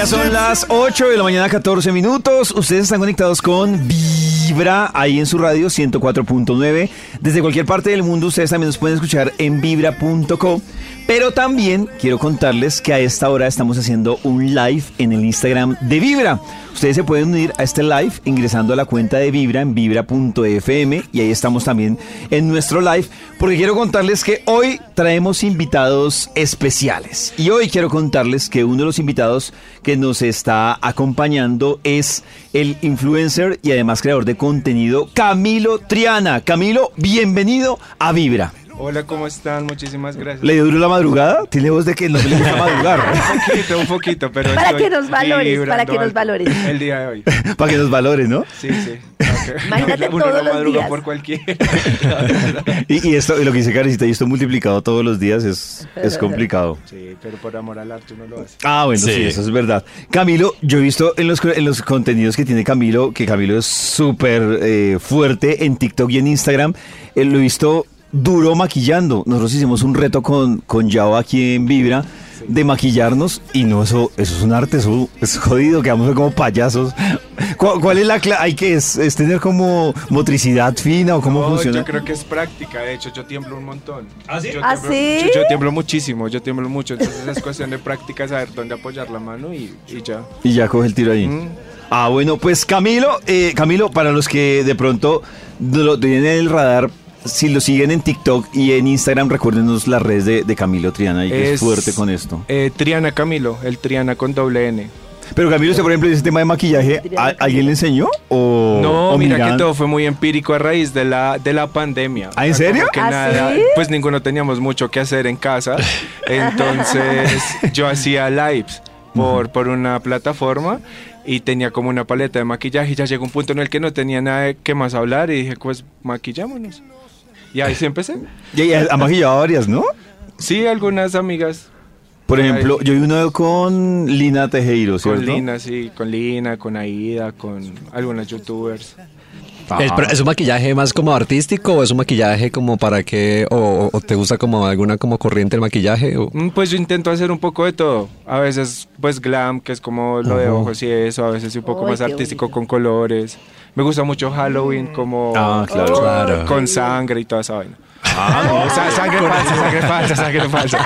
Ya son las 8 de la mañana, 14 minutos. Ustedes están conectados con Vibra ahí en su radio 104.9. Desde cualquier parte del mundo ustedes también nos pueden escuchar en vibra.co. Pero también quiero contarles que a esta hora estamos haciendo un live en el Instagram de Vibra. Ustedes se pueden unir a este live ingresando a la cuenta de Vibra en vibra.fm y ahí estamos también en nuestro live porque quiero contarles que hoy traemos invitados especiales. Y hoy quiero contarles que uno de los invitados que nos está acompañando es el influencer y además creador de contenido Camilo Triana. Camilo, bienvenido a Vibra. Hola, ¿cómo están? Muchísimas gracias. ¿Le dio duro la madrugada? Tiene voz de que no le gusta madrugar. un poquito, un poquito, pero Para estoy que nos valores, para que nos valores. El día de hoy. Para que nos valore, ¿no? Sí, sí. Imagínate Uno todos no los días. por cualquier. Y, y esto, y lo que dice Carecita, y esto multiplicado todos los días es, es complicado. Sí, pero por amor al arte uno lo hace. Ah, bueno, sí. Sí. eso es verdad. Camilo, yo he visto en los, en los contenidos que tiene Camilo, que Camilo es súper eh, fuerte en TikTok y en Instagram. Eh, lo he visto duro maquillando. Nosotros hicimos un reto con, con Yao aquí en Vibra de maquillarnos y no, eso, eso es un arte, eso es jodido, quedamos como payasos. ¿Cuál, cuál es la clave? ¿Hay que es, es tener como motricidad fina o cómo No, funciona? Yo creo que es práctica, de hecho yo tiemblo un montón. ¿Ah, sí? Yo ¿Ah, tiemblo, sí? Yo, yo tiemblo muchísimo, yo tiemblo mucho, entonces es cuestión de práctica, saber dónde apoyar la mano y, y ya. Y ya coge el tiro ahí. Mm. Ah, bueno, pues Camilo, eh, Camilo, para los que de pronto no lo tienen en el radar, si lo siguen en TikTok y en Instagram, recuérdenos las redes de, de Camilo Triana y que es, fuerte con esto. eh, Triana Camilo, el Triana con doble N. Pero Camilo, usted, por ejemplo, ese tema de maquillaje, ¿a- ¿alguien le enseñó? ¿O, No, o mira miran? que todo fue muy empírico a raíz de la, de la pandemia. ¿Ah, en O sea, serio? que ¿Ah, nada, sí? pues ninguno teníamos mucho que hacer en casa. Entonces yo hacía lives por, por una plataforma y tenía como una paleta de maquillaje y ya llegó un punto en el que no tenía nada de qué más hablar y dije, pues maquillámonos. Y ahí sí empecé. Y y ha maquillado varias, ¿no? Sí, algunas amigas. Por ejemplo, yo vi uno con Lina Tejero, ¿cierto? Con Lina, sí, con Lina, con Aida, con algunas youtubers. Ah. ¿Es, pero ¿es un maquillaje más como artístico o es un maquillaje como para que, o, o te gusta como alguna como corriente el maquillaje? o- Mm, Pues yo intento hacer un poco de todo. A veces, pues glam, que es como lo de Ajá. ojos y eso. A veces un poco más artístico bonito. con colores. Me gusta mucho Halloween, como Ah, claro. con, Claro. con sangre y toda esa vaina. Ah, O sea, sangre falsa, sangre falsa, sangre falsa.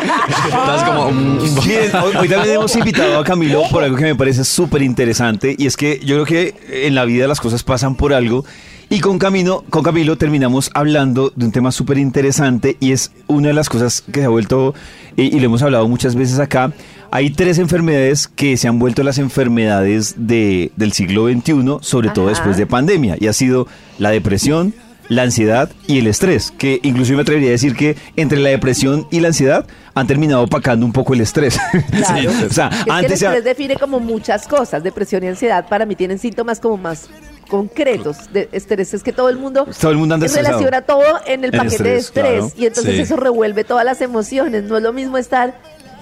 Estás como, mm, Miren, hoy, hoy también hemos invitado a Camilo por algo que me parece súper interesante y es que yo creo que en la vida las cosas pasan por algo y con Camilo, con Camilo terminamos hablando de un tema súper interesante y es una de las cosas que se ha vuelto, y, y lo hemos hablado muchas veces acá, hay tres enfermedades que se han vuelto las enfermedades de, del siglo XXI, sobre todo después de pandemia, y ha sido la depresión, la ansiedad y el estrés, que inclusive me atrevería a decir que entre la depresión y la ansiedad han terminado opacando un poco el estrés. Claro. o sea, Es que el antes se estrés define como muchas cosas. Depresión y ansiedad para mí tienen síntomas como más concretos de estrés. Es que todo el mundo todo el mundo anda relaciona todo en el paquete de estrés, estrés. claro. Y entonces Sí. eso revuelve todas las emociones. No es lo mismo estar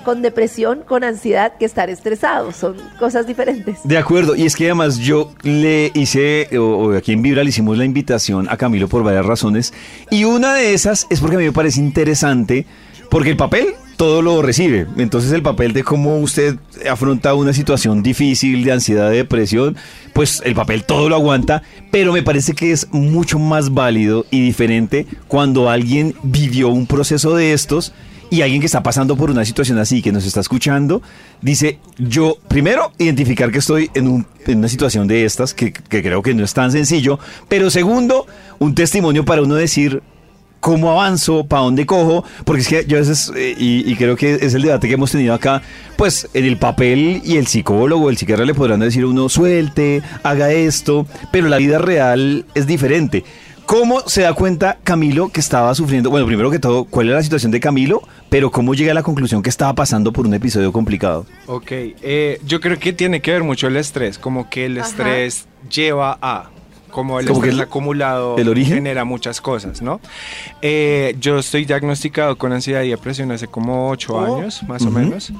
con depresión, con ansiedad, que estar estresado. Son cosas diferentes. De acuerdo, y es que además yo le hice, o, o aquí en Vibra le hicimos la invitación a Camilo por varias razones, y una de esas es porque a mí me parece interesante, porque el papel todo lo recibe, entonces el papel de cómo usted afronta una situación difícil de ansiedad, de depresión, pues el papel todo lo aguanta, pero me parece que es mucho más válido y diferente cuando alguien vivió un proceso de estos y alguien que está pasando por una situación así, que nos está escuchando, dice, yo primero identificar que estoy en, un- en una situación de estas, que, que creo que no es tan sencillo, pero segundo, un testimonio para uno decir, ¿cómo avanzo? ¿Para dónde cojo? Porque es que yo a veces, eh, y, y creo que es el debate que hemos tenido acá, pues en el papel y el psicólogo, el psiquiatra le podrán decir a uno, suelte, haga esto, pero la vida real es diferente. ¿Cómo se da cuenta Camilo que estaba sufriendo? Bueno, primero que todo, ¿cuál era la situación de Camilo? Pero ¿cómo llega a la conclusión que estaba pasando por un episodio complicado? Ok, eh, yo creo que tiene que ver mucho el estrés, como que el Ajá. estrés lleva a, como el estrés el- acumulado ¿el origen? genera muchas cosas, ¿no? Eh, yo estoy diagnosticado con ansiedad y depresión hace como ocho Oh. años, más o Ujú. menos.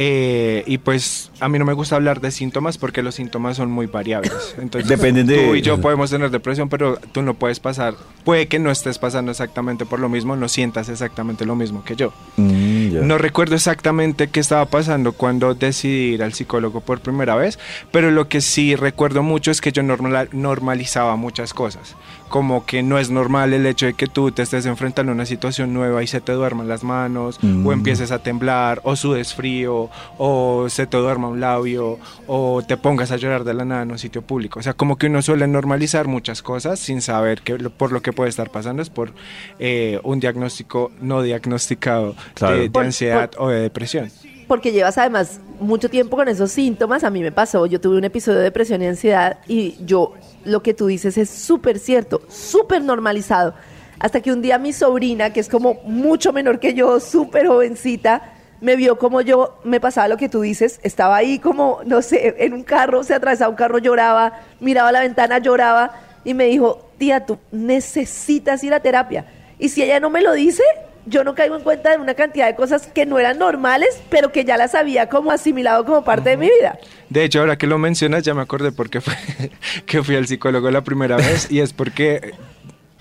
Eh, y pues a mí no me gusta hablar de síntomas porque los síntomas son muy variables. Entonces, Dependen de- Tú y yo podemos tener depresión, pero tú no puedes pasar, puede que no estés pasando exactamente por lo mismo, no sientas exactamente lo mismo que yo. Mm, No recuerdo exactamente qué estaba pasando cuando decidí ir al psicólogo por primera vez, pero lo que sí recuerdo mucho es que yo normal- normalizaba muchas cosas. Como que no es normal el hecho de que tú te estés enfrentando a una situación nueva y se te duerman las manos, Mm. o empieces a temblar, o sudes frío, o se te duerma un labio, o te pongas a llorar de la nada en un sitio público. O sea, como que uno suele normalizar muchas cosas sin saber que lo- por lo que puede estar pasando es por eh, un diagnóstico no diagnosticado Claro. de, de Por- ansiedad o de depresión. Porque llevas además mucho tiempo con esos síntomas. A mí me pasó, yo tuve un episodio de depresión y ansiedad y yo, lo que tú dices es súper cierto, súper normalizado. Hasta que un día mi sobrina, que es como mucho menor que yo, súper jovencita, me vio como yo me pasaba lo que tú dices, estaba ahí como, no sé, en un carro, se atravesaba un carro, lloraba, miraba la ventana, lloraba y me dijo, tía, tú necesitas ir a terapia. Y si ella no me lo dice, yo no caigo en cuenta de una cantidad de cosas que no eran normales, pero que ya las había como asimilado como parte de mi vida. De hecho, ahora que lo mencionas, ya me acordé por qué fue que fui al psicólogo la primera vez y es porque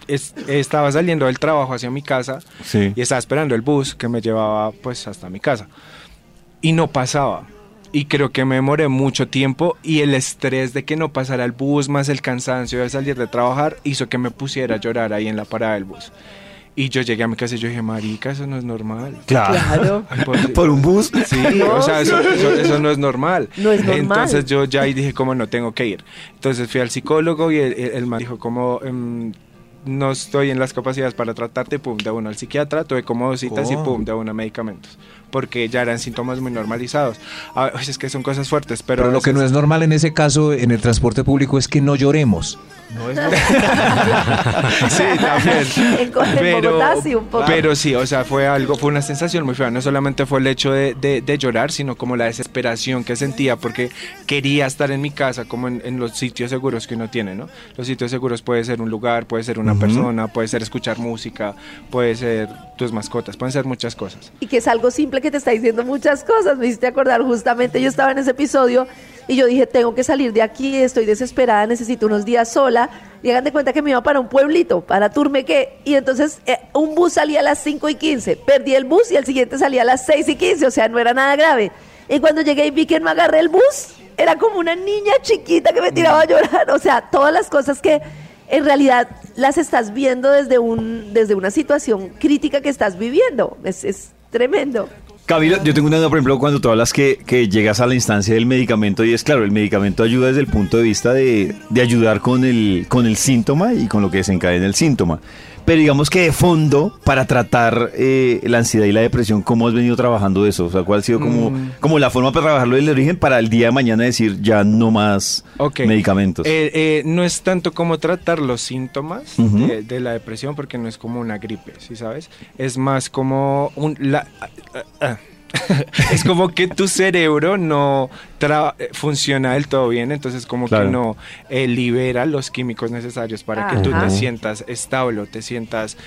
es- estaba saliendo del trabajo hacia mi casa Sí. y estaba esperando el bus que me llevaba pues hasta mi casa y no pasaba. Y creo que me demoré mucho tiempo y el estrés de que no pasara el bus más el cansancio de salir de trabajar hizo que me pusiera a llorar ahí en la parada del bus. Y yo llegué a mi casa y yo dije, marica, eso no es normal. Claro. Ay, por- Por un bus. Sí, No, o sea, eso, eso- eso no es normal. No es normal. Entonces yo ya ahí dije, como no tengo que ir. Entonces fui al psicólogo y el, el, el man dijo, como em, no estoy en las capacidades para tratarte, pum, de uno al psiquiatra, tuve como dos citas y Oh. pum, de uno a medicamentos. Porque ya eran síntomas muy normalizados. A veces es que son cosas fuertes, pero. Pero lo que no es normal en ese caso en el transporte público es que no lloremos. No es sí, también. Poco. Pero sí, o sea, fue algo, fue una sensación muy fea. No solamente fue el hecho de, de- de llorar, sino como la desesperación que sentía porque quería estar en mi casa, como en, en los sitios seguros que uno tiene, ¿no? Los sitios seguros puede ser un lugar, puede ser una persona, puede ser escuchar música, puede ser tus mascotas, pueden ser muchas cosas. y que es algo simple que te está diciendo muchas cosas. Me hiciste acordar, justamente yo estaba en ese episodio y yo dije, tengo que salir de aquí, estoy desesperada, necesito unos días sola. Y hagan de cuenta que me iba para un pueblito, para Turmeque, y entonces eh, un bus salía a las 5 y 15, perdí el bus y el siguiente salía a las 6 y 15, o sea, no era nada grave. Y cuando llegué y vi que no agarré el bus, era como una niña chiquita que me tiraba a llorar, o sea, todas las cosas que en realidad las estás viendo desde, un, desde una situación crítica que estás viviendo. Es, es tremendo. Camilo, yo tengo una duda, por ejemplo, cuando tú hablas que, que llegas a la instancia del medicamento y es claro, el medicamento ayuda desde el punto de vista de, de ayudar con el, con el síntoma y con lo que desencadena el síntoma. Pero digamos que de fondo, para tratar eh, la ansiedad y la depresión, ¿cómo has venido trabajando eso? O sea, ¿cuál ha sido como, Mm. como la forma para trabajarlo del origen para el día de mañana decir ya no más medicamentos? Eh, eh, no es tanto como tratar los síntomas de la depresión, porque no es como una gripe, ¿sí sabes? Es más como un... la- ah, ah, ah. es como que tu cerebro no tra- funciona del todo bien, entonces como Claro. que no eh, libera los químicos necesarios para que tú Ajá. te sientas estable, o te sientas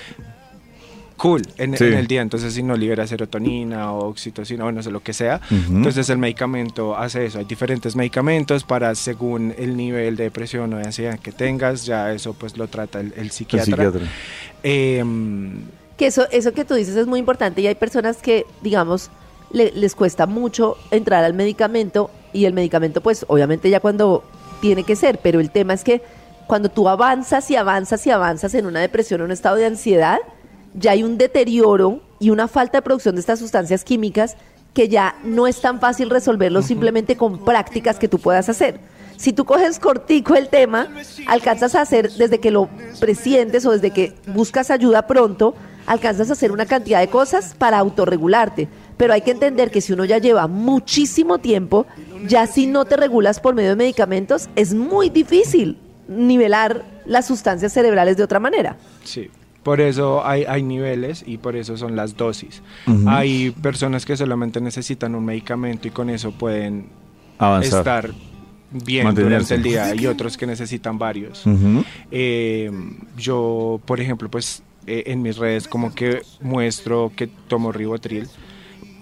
cool en, Sí. en el día. Entonces, si no libera serotonina o oxitocina o no sé lo que sea, entonces el medicamento hace eso. Hay diferentes medicamentos para según el nivel de depresión o de ansiedad que tengas, ya eso pues lo trata el, el El psiquiatra. psiquiatra. Em, Que eso, eso que tú dices es muy importante y hay personas que, digamos, le- les cuesta mucho entrar al medicamento y el medicamento, pues obviamente ya cuando tiene que ser, pero el tema es que cuando tú avanzas y avanzas y avanzas en una depresión o un estado de ansiedad, ya hay un deterioro y una falta de producción de estas sustancias químicas que ya no es tan fácil resolverlo simplemente con prácticas que tú puedas hacer. Si tú coges cortico el tema, alcanzas a hacer desde que lo presientes o desde que buscas ayuda pronto, alcanzas a hacer una cantidad de cosas para autorregularte. Pero hay que entender que si uno ya lleva muchísimo tiempo, ya si no te regulas por medio de medicamentos, es muy difícil nivelar las sustancias cerebrales de otra manera. Sí. Por eso hay, hay niveles y por eso son las dosis. Hay personas que solamente necesitan un medicamento y con eso pueden Avanzar. estar bien Mantenerse. durante el día y otros que necesitan varios. Eh, yo, por ejemplo, pues eh, en mis redes como que muestro que tomo ribotril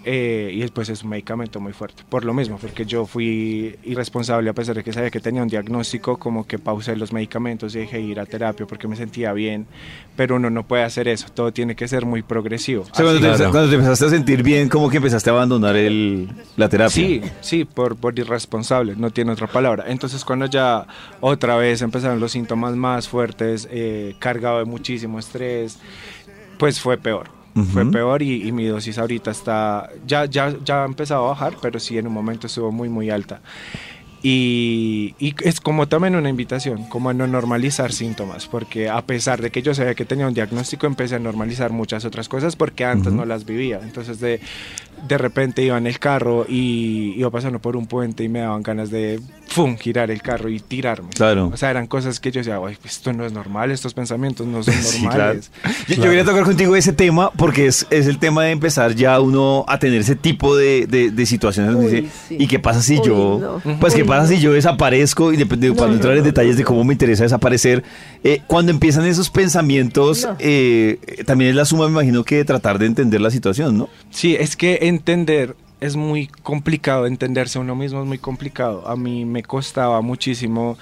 eh, y después es un medicamento muy fuerte. Por lo mismo, porque yo fui irresponsable a pesar de que sabía que tenía un diagnóstico, como que pausé los medicamentos y dejé de ir a terapia porque me sentía bien, pero uno no puede hacer eso, todo tiene que ser muy progresivo. O sea, cuando, te, Claro. cuando te empezaste a sentir bien, como que empezaste a abandonar el, la terapia. Sí, sí, por, por irresponsable, no tiene otra palabra. Entonces cuando ya otra vez empezaron los síntomas más fuertes, eh, cargado de muchísimo estrés, pues fue peor. Fue Ujú. peor y, y mi dosis ahorita está, ya, ya, ya ha empezado a bajar, pero sí en un momento estuvo muy, muy alta. Y, y es como también una invitación, como a no normalizar síntomas, porque a pesar de que yo sabía que tenía un diagnóstico, empecé a normalizar muchas otras cosas porque antes no las vivía. Entonces de, de repente iba en el carro y iba pasando por un puente y me daban ganas de ¡fum! girar el carro y tirarme. Claro. O sea, eran cosas que yo decía, "Ay, esto no es normal, estos pensamientos no son Sí, claro. normales. Yo, yo quería tocar contigo ese tema porque es, es el tema de empezar ya uno a tener ese tipo de, de- de situaciones. donde Uy, dice, sí. ¿Y qué pasa si Uy, yo? no. Pues, ¿qué pasa no. si yo desaparezco? Y depende, para no no, entrar en no, detalles no, de cómo me interesa desaparecer, eh, cuando empiezan esos pensamientos, No. eh, también es la suma, me imagino, que de tratar de entender la situación, ¿no? Sí, es que entender es muy complicado, entenderse a uno mismo es muy complicado. A mí me costaba muchísimo,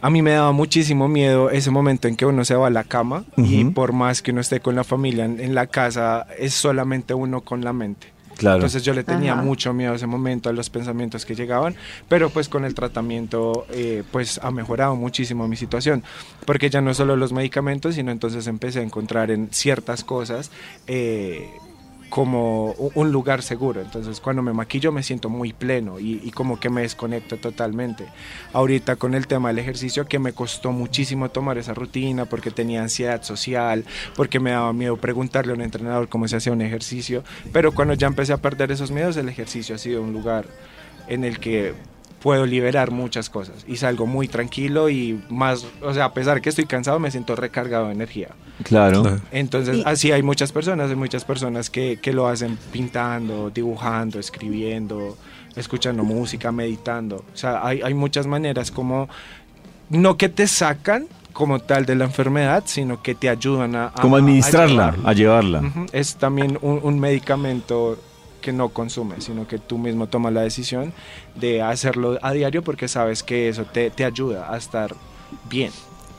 a mí me daba muchísimo miedo ese momento en que uno se va a la cama y Ujú. por más que uno esté con la familia en, en la casa, es solamente uno con la mente. Claro. Entonces yo le tenía Ajá. mucho miedo a ese momento, a los pensamientos que llegaban, pero pues con el tratamiento eh, pues ha mejorado muchísimo mi situación, porque ya no solo los medicamentos, sino entonces empecé a encontrar en ciertas cosas eh, como un lugar seguro. Entonces cuando me maquillo me siento muy pleno y como que me desconecto totalmente. Ahorita con el tema del ejercicio que me costó muchísimo tomar esa rutina porque tenía ansiedad social, porque me daba miedo preguntarle a un entrenador cómo se hacía un ejercicio, pero cuando ya empecé a perder esos miedos el ejercicio ha sido un lugar en el que puedo liberar muchas cosas y salgo muy tranquilo y más, o sea, a pesar que estoy cansado me siento recargado de energía. Claro. Entonces, así hay muchas personas, hay muchas personas que, que lo hacen pintando, dibujando, escribiendo, escuchando música, meditando. O sea, hay, hay muchas maneras como, no que te sacan como tal de la enfermedad, sino que te ayudan a... a- Como a administrarla, llevarlo. a llevarla. Ujú, Es también un, un medicamento que no consumes, sino que tú mismo tomas la decisión de hacerlo a diario porque sabes que eso te, te ayuda a estar bien.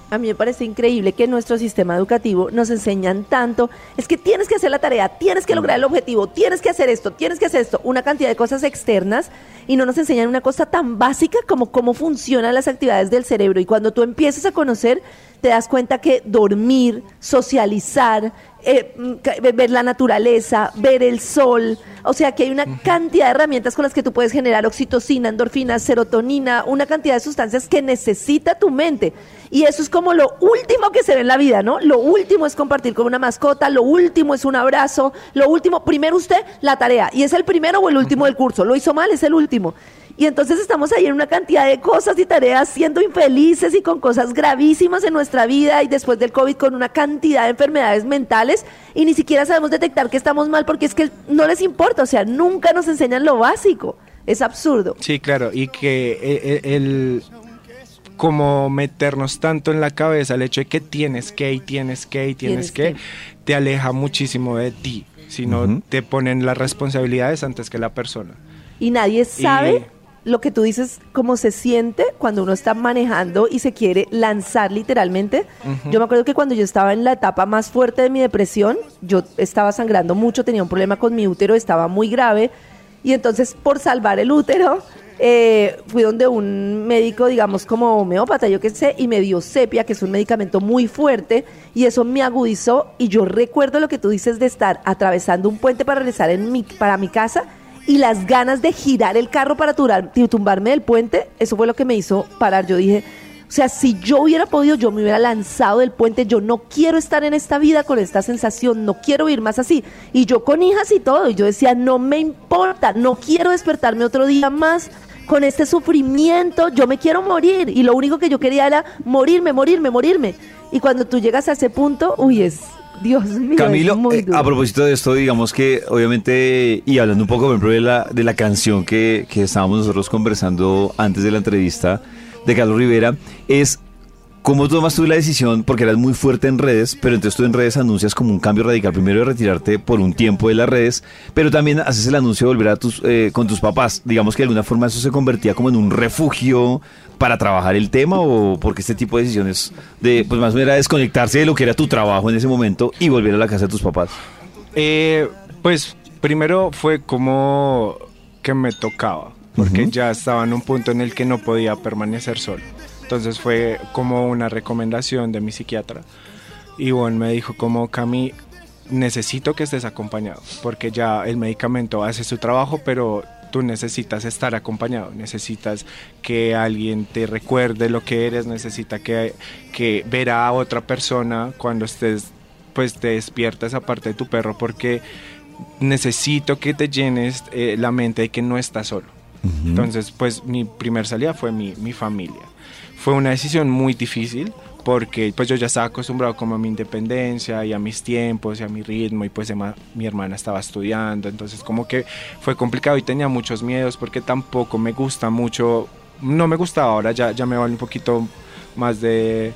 A mí me parece increíble que en nuestro sistema educativo nos enseñan tanto, es que tienes que hacer la tarea, tienes que lograr el objetivo, tienes que hacer esto, tienes que hacer esto, una cantidad de cosas externas y no nos enseñan una cosa tan básica como cómo funcionan las actividades del cerebro. Y cuando tú empiezas a conocer te das cuenta que dormir, socializar, eh, mm, ver la naturaleza, ver el sol, o sea que hay una cantidad de herramientas con las que tú puedes generar oxitocina, endorfina, serotonina, una cantidad de sustancias que necesita tu mente. Y eso es como lo último que se ve en la vida, ¿no? Lo último es compartir con una mascota, lo último es un abrazo, lo último, primero usted, la tarea. Y es el primero o el último del curso. Lo hizo mal, es el último. Y entonces estamos ahí en una cantidad de cosas y tareas siendo infelices y con cosas gravísimas en nuestra vida y después del COVID con una cantidad de enfermedades mentales y ni siquiera sabemos detectar que estamos mal porque es que no les importa, o sea, nunca nos enseñan lo básico. Es absurdo. Sí, claro, y que eh, eh, el como meternos tanto en la cabeza el hecho de que tienes que y tienes que y tienes, Tienes que, que. te aleja muchísimo de ti, sino Ujú. te ponen las responsabilidades antes que la persona. Y nadie sabe lo que tú dices, cómo se siente cuando uno está manejando y se quiere lanzar literalmente. Yo me acuerdo que cuando yo estaba en la etapa más fuerte de mi depresión, yo estaba sangrando mucho, tenía un problema con mi útero, estaba muy grave. Y entonces, por salvar el útero, eh, fui donde un médico, digamos, como homeópata, yo qué sé, y me dio sepia, que es un medicamento muy fuerte, y eso me agudizó. Y yo recuerdo lo que tú dices de estar atravesando un puente para regresar en mi, para mi casa y las ganas de girar el carro para tumbarme del puente, eso fue lo que me hizo parar. Yo dije, o sea, si yo hubiera podido, yo me hubiera lanzado del puente. Yo no quiero estar en esta vida con esta sensación, no quiero ir más así. Y yo con hijas y todo, y yo decía, no me importa, no quiero despertarme otro día más con este sufrimiento, yo me quiero morir. Y lo único que yo quería era morirme, morirme, morirme. Y cuando tú llegas a ese punto, uy, es, Dios mío, Camilo, muy eh, duro. a propósito de esto, digamos que obviamente, y hablando un poco por ejemplo, de la, de la canción que, que estábamos nosotros conversando antes de la entrevista de Carlos Rivera, es cómo tomas tú la decisión, porque eras muy fuerte en redes, pero entonces tú en redes anuncias como un cambio radical, primero de retirarte por un tiempo de las redes, pero también haces el anuncio de volver a tus, eh, con tus papás. Digamos que de alguna forma eso se convertía como en un refugio para trabajar el tema o porque este tipo de decisiones de, pues más o menos era desconectarse de lo que era tu trabajo en ese momento y volver a la casa de tus papás. Eh, pues primero fue como que me tocaba, porque ya estaba en un punto en el que no podía permanecer solo. Entonces fue como una recomendación de mi psiquiatra. Y bueno, me dijo como Cami, necesito que estés acompañado, porque ya el medicamento hace su trabajo, pero tú necesitas estar acompañado, necesitas que alguien te recuerde lo que eres, necesita que, que ver a otra persona cuando estés, pues te despierta esa parte de tu perro, porque necesito que te llenes eh, la mente de que no estás solo. Entonces, pues mi primer salida fue mi, mi familia. Fue una decisión muy difícil porque pues yo ya estaba acostumbrado como a mi independencia y a mis tiempos y a mi ritmo y pues mi hermana estaba estudiando, entonces como que fue complicado y tenía muchos miedos porque tampoco me gusta mucho, no me gustaba ahora, ya, ya me vale un poquito más de...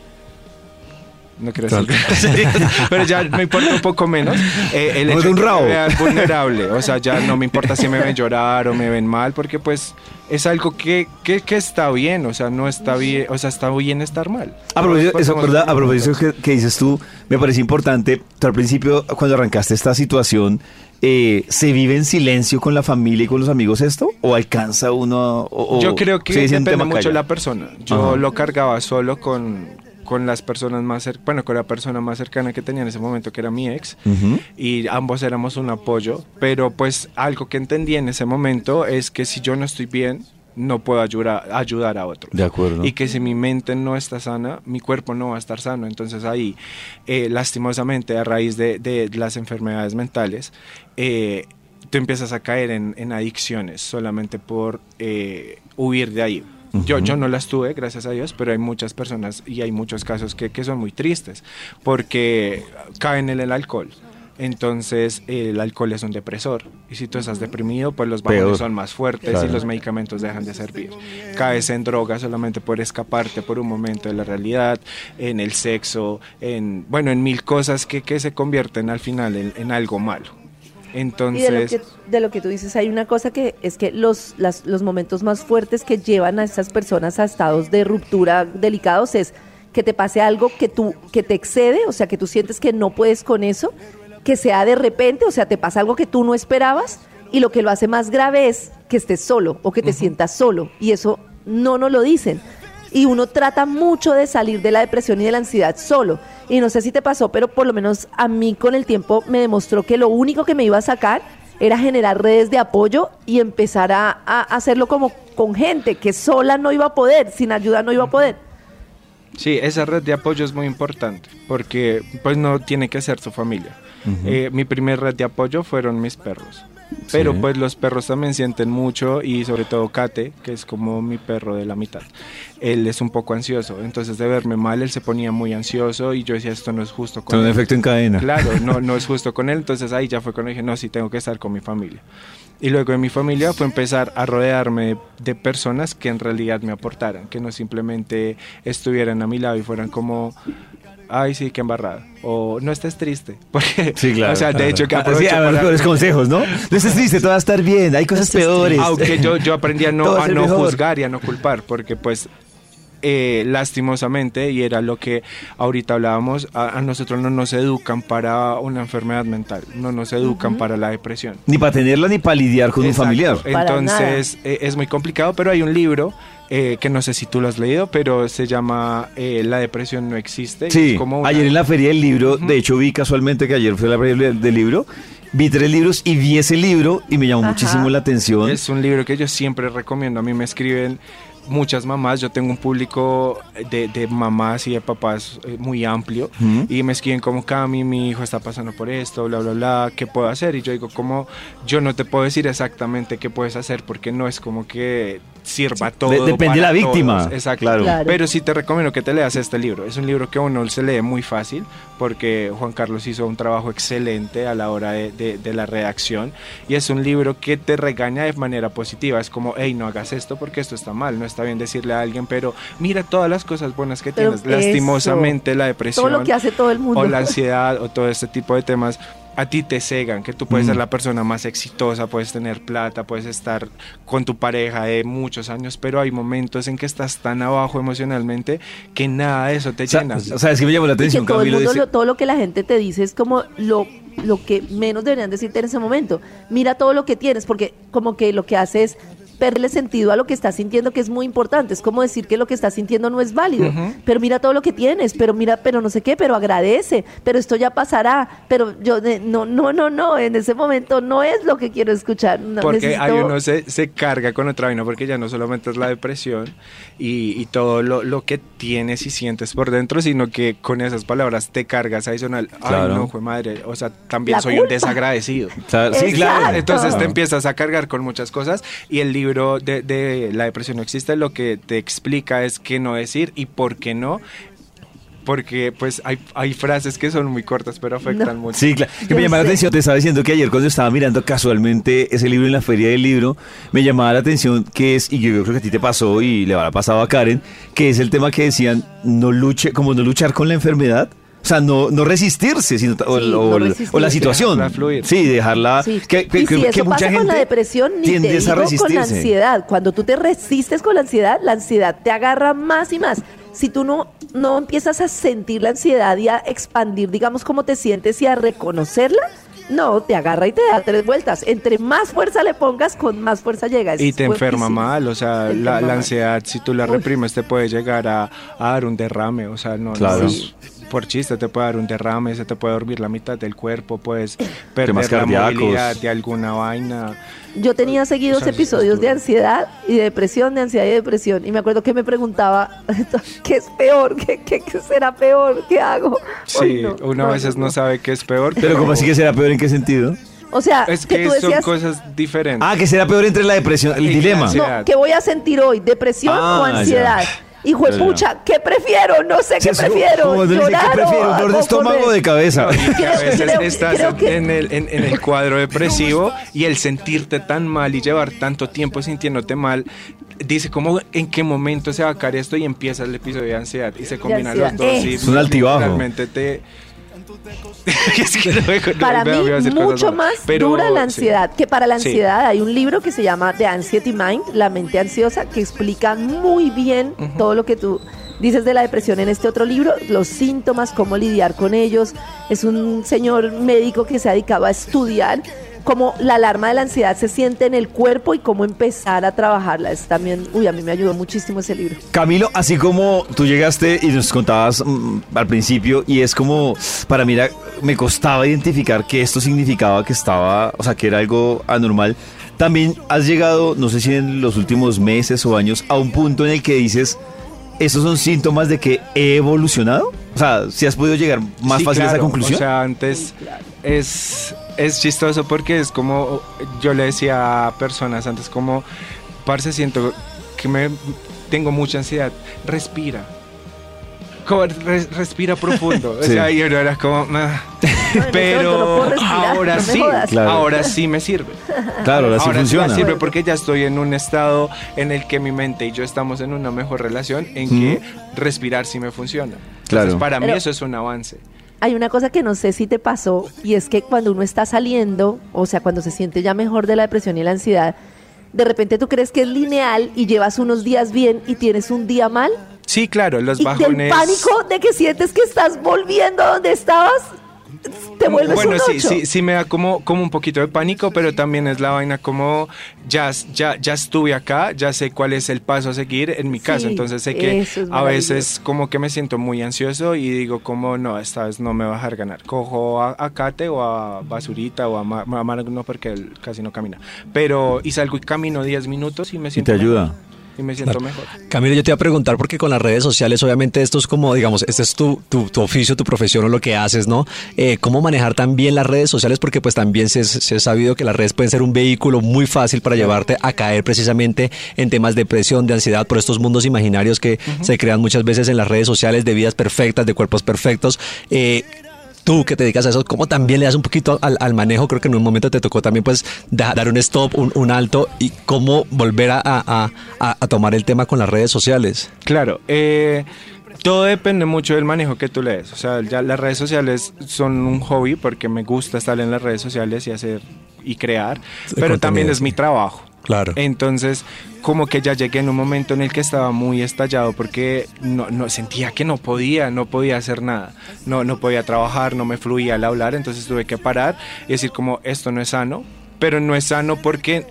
No quiero decir pero ya me importa un poco menos. eh, el hecho de un que rabo. me vean vulnerable, o sea, ya no me importa si me ven llorar o me ven mal, porque pues es algo que, que, que está bien, o sea, no está bien, o sea, está bien estar mal. A propósito, Todos eso, pasamos ¿verdad? por a propósito que, que dices tú, me parece importante. Tú al principio, cuando arrancaste esta situación, eh, ¿se vive en silencio con la familia y con los amigos esto? ¿O alcanza uno? o- Yo creo que depende mucho de la persona. Yo Ajá. lo cargaba solo con, con las personas más cercanas, bueno, con la persona más cercana que tenía en ese momento, que era mi ex, Ujú. y ambos éramos un apoyo, pero pues algo que entendí en ese momento es que si yo no estoy bien, no puedo ayudar, ayudar a otros. De acuerdo. Y que si mi mente no está sana, mi cuerpo no va a estar sano. Entonces ahí, eh, lastimosamente, a raíz de, de las enfermedades mentales, eh, tú empiezas a caer en, en adicciones solamente por eh, huir de ahí. Yo, yo no las tuve, gracias a Dios, pero hay muchas personas y hay muchos casos que, que son muy tristes porque caen en el alcohol. Entonces el alcohol es un depresor y si tú estás deprimido pues los bajones Peor. son más fuertes Claro. y los medicamentos dejan de servir. Caes en droga solamente por escaparte por un momento de la realidad, en el sexo, en bueno en mil cosas que, que se convierten al final en, en algo malo. Y de lo, Entonces que, de lo que tú dices, hay una cosa que es que los, las- los momentos más fuertes que llevan a estas personas a estados de ruptura delicados es que te pase algo que, tú, que te excede, o sea, que tú sientes que no puedes con eso, que sea de repente, o sea, te pasa algo que tú no esperabas y lo que lo hace más grave es que estés solo o que te sientas solo y eso no nos lo dicen. Y uno trata mucho de salir de la depresión y de la ansiedad solo. Y no sé si te pasó, pero por lo menos a mí con el tiempo me demostró que lo único que me iba a sacar era generar redes de apoyo y empezar a, a hacerlo como con gente que sola no iba a poder, sin ayuda no iba a poder. Sí, esa red de apoyo es muy importante porque pues no tiene que ser su familia. Eh, mi primer red de apoyo fueron mis perros. Pero Sí. pues los perros también sienten mucho y sobre todo Kate, que es como mi perro de la mitad. Él es un poco ansioso, entonces de verme mal él se ponía muy ansioso y yo decía esto no es justo con Son un él. efecto en cadena. Claro, no, no es justo con él, entonces ahí ya fue cuando dije, no, sí tengo que estar con mi familia. Y luego de mi familia fue empezar a rodearme de, de personas que en realidad me aportaran, que no simplemente estuvieran a mi lado y fueran como, ay, sí, qué embarrada, o no estés triste, porque, Sí, claro. o sea, de hecho que Ah, aprovecho sí, a ver, para- mejores consejos, ¿no? No estés triste, todo va a estar bien, hay cosas peores. aunque yo, yo aprendí a no, a no mejor. juzgar y a no culpar, porque pues eh, lastimosamente, y era lo que ahorita hablábamos, a, a nosotros no nos educan para una enfermedad mental, no nos educan para la depresión. Ni para tenerla ni para lidiar con Exacto. un familiar. Entonces eh, es muy complicado, pero hay un libro eh, que no sé si tú lo has leído, pero se llama eh, La depresión no existe. Sí, es como una- ayer en la feria del libro, de hecho vi casualmente que ayer fue la feria del, del libro, vi tres libros y vi ese libro y me llamó Ajá. muchísimo la atención. Es un libro que yo siempre recomiendo. A mí me escriben muchas mamás, yo tengo un público de, de mamás y de papás eh, muy amplio y me escriben como Cami, mi hijo está pasando por esto, bla, bla, bla, ¿qué puedo hacer? Y yo digo como, yo no te puedo decir exactamente qué puedes hacer porque no es como que sirva todo. De- depende de la víctima, todos. Exacto. claro. Claro. Pero sí te recomiendo que te leas este libro. Es un libro que a uno se lee muy fácil porque Juan Carlos hizo un trabajo excelente a la hora de, de- de la redacción y es un libro que te regaña de manera positiva. Es como, hey, no hagas esto porque esto está mal. No está bien decirle a alguien, pero mira todas las cosas buenas que Pero tienes. Lastimosamente la depresión Todo lo que hace todo el mundo. o la ansiedad o todo este tipo de temas a ti te cegan, que tú puedes ser la persona más exitosa, puedes tener plata, puedes estar con tu pareja de muchos años, pero hay momentos en que estás tan abajo emocionalmente que nada de eso te O sea, llena. o sea, es que me llamó la Y que atención, todo el mundo, dice- lo- todo lo que la gente te dice es como lo, lo que menos deberían decirte en ese momento. Mira todo lo que tienes, porque como que lo que hace es perderle sentido a lo que estás sintiendo, que es muy importante. Es como decir que lo que estás sintiendo no es válido. Pero mira todo lo que tienes, pero mira, pero no sé qué, pero agradece, pero esto ya pasará. Pero yo, no, no, no, no, en ese momento no es lo que quiero escuchar. No, porque necesito- hay uno se, se carga con otra vaina, porque ya no solamente es la depresión y, y todo lo, lo que tienes y sientes por dentro, sino que con esas palabras te cargas adicional. Claro. Ay, no, fue madre. O sea, también La soy culpa. un desagradecido. O sea, sí, claro. Entonces te empiezas a cargar con muchas cosas y el libro de, de La depresión no existe lo que te explica es qué no decir y por qué no. Porque pues hay, hay frases que son muy cortas pero afectan No. mucho. Sí, claro. Que me llamaba la atención, te estaba diciendo que ayer cuando estaba mirando casualmente ese libro en la feria del libro, me llamaba la atención que es, y yo creo que a ti te pasó y le habrá pasado a Karen, que es el tema que decían, no luche, como no luchar con la enfermedad. O sea, no, no resistirse, sino, o, Sí, o- no o la situación. Dejarla fluir. Sí, dejarla. Sí. Que, que- y que- si que eso mucha pasa gente con la depresión, ni te a con la resistirse. ansiedad. Cuando tú te resistes con la ansiedad, la ansiedad te agarra más y más. Si tú no, no empiezas a sentir la ansiedad y a expandir, digamos, cómo te sientes y a reconocerla, no, te agarra y te da tres vueltas. Entre más fuerza le pongas, con más fuerza llegas. Y te enferma mal, o sea, la, ansiedad, si tú la reprimes, te puede llegar a, a dar un derrame, o sea, no, no Claro. Por chiste, te puede dar un derrame, se te puede dormir la mitad del cuerpo, puedes perder la movilidad de alguna vaina. Yo tenía seguidos O sea, es episodios de ansiedad y de depresión, de ansiedad y depresión. Y me acuerdo que me preguntaba, ¿qué es peor? ¿Qué, qué- qué será peor? ¿Qué hago? Sí, Ay, no, uno a no, veces no, sabe qué es peor. Pero como así que será peor en qué sentido? O sea, Es que, que, tú decías, son cosas diferentes. Ah, que será peor entre la depresión, el dilema. no, ¿qué voy a sentir hoy? ¿Depresión Ah, o ansiedad? ya. Hijo de pucha, ¿qué prefiero? No sé Sí, qué prefiero. como dice, ¿qué llorar prefiero? o- ¿Dolor de estómago o de cabeza? Estás en, el, cuadro depresivo y el sentirte tan mal y llevar tanto tiempo sintiéndote mal, dice como en qué momento se va a caer esto y empieza el episodio de ansiedad y se combinan los dos. Es un altibajo. Realmente te... Es que no, no, Para mí, mucho más Pero, dura la sí. ansiedad. Que para la Sí. ansiedad hay un libro que se llama The Anxiety Mind, La mente ansiosa, que explica muy bien todo lo que tú dices de la depresión en este otro libro, los síntomas, cómo lidiar con ellos. Es un señor médico que se ha dedicado a estudiar cómo la alarma de la ansiedad se siente en el cuerpo y cómo empezar a trabajarla. Es también, uy, a mí me ayudó muchísimo ese libro. Camilo, así como tú llegaste y nos contabas mm, al principio, y es como, para mí era- me costaba identificar que esto significaba que estaba, o sea, que era algo anormal. También has llegado, no sé si en los últimos meses o años, a un punto en el que dices, ¿estos son síntomas de que he evolucionado? O sea, si has podido llegar más Sí, fácil a esa conclusión. O sea, antes es, es chistoso porque es como yo le decía a personas antes como, parce, siento que me tengo mucha ansiedad, respira. Como, res- respira profundo. O Sí. sea, y uno era como, "Ah". Pero ahora sí, ahora sí me sirve. claro, ahora sí Ahora sí funciona. me sirve porque ya estoy en un estado en el que mi mente y yo estamos en una mejor relación en que respirar sí me funciona. Entonces, Claro. para mí Pero- eso es un avance. Hay una cosa que no sé si te pasó y es que cuando uno está saliendo, o sea, cuando se siente ya mejor de la depresión y la ansiedad, de repente tú crees que es lineal y llevas unos días bien y tienes un día mal Sí, claro, los y bajones. pánico de que sientes que estás volviendo a donde estabas, te vuelves bueno, un sí, ocho. sí, sí me da como, como un poquito de pánico, pero también es la vaina como ya, ya, ya estuve acá, ya sé cuál es el paso a seguir en mi caso, Sí, entonces sé que es a veces como que me siento muy ansioso y digo como no, esta vez no me va a dejar ganar. Cojo a, a Kate o a Basurita o a, Ma- a Manu, no porque él casi no camina, pero y salgo y camino 10 minutos y me Y siento te mejor. ayuda. Y me siento Claro. mejor. Camilo, yo te iba a preguntar porque con las redes sociales, obviamente esto es como, digamos, este es tu, tu, tu oficio, tu profesión o lo que haces, ¿no? Eh, ¿Cómo manejar también las redes sociales? Porque pues también se, se ha sabido que las redes pueden ser un vehículo muy fácil para llevarte a caer precisamente en temas de depresión, de ansiedad, por estos mundos imaginarios que se crean muchas veces en las redes sociales de vidas perfectas, de cuerpos perfectos. Eh, Tú que te dedicas a eso, ¿cómo también le das un poquito al, al manejo? Creo que en un momento te tocó también pues da- dar un stop, un, un alto y cómo volver a, a- a- a tomar el tema con las redes sociales. Claro, eh, todo depende mucho del manejo que tú le des. O sea, ya las redes sociales son un hobby porque me gusta estar en las redes sociales y hacer y crear, pero también es mi trabajo. Claro. Entonces, como que ya llegué en un momento en el que estaba muy estallado porque no, no sentía que no podía, no podía hacer nada, no, no podía trabajar, no me fluía al hablar, entonces tuve que parar y decir como esto no es sano, pero no es sano porque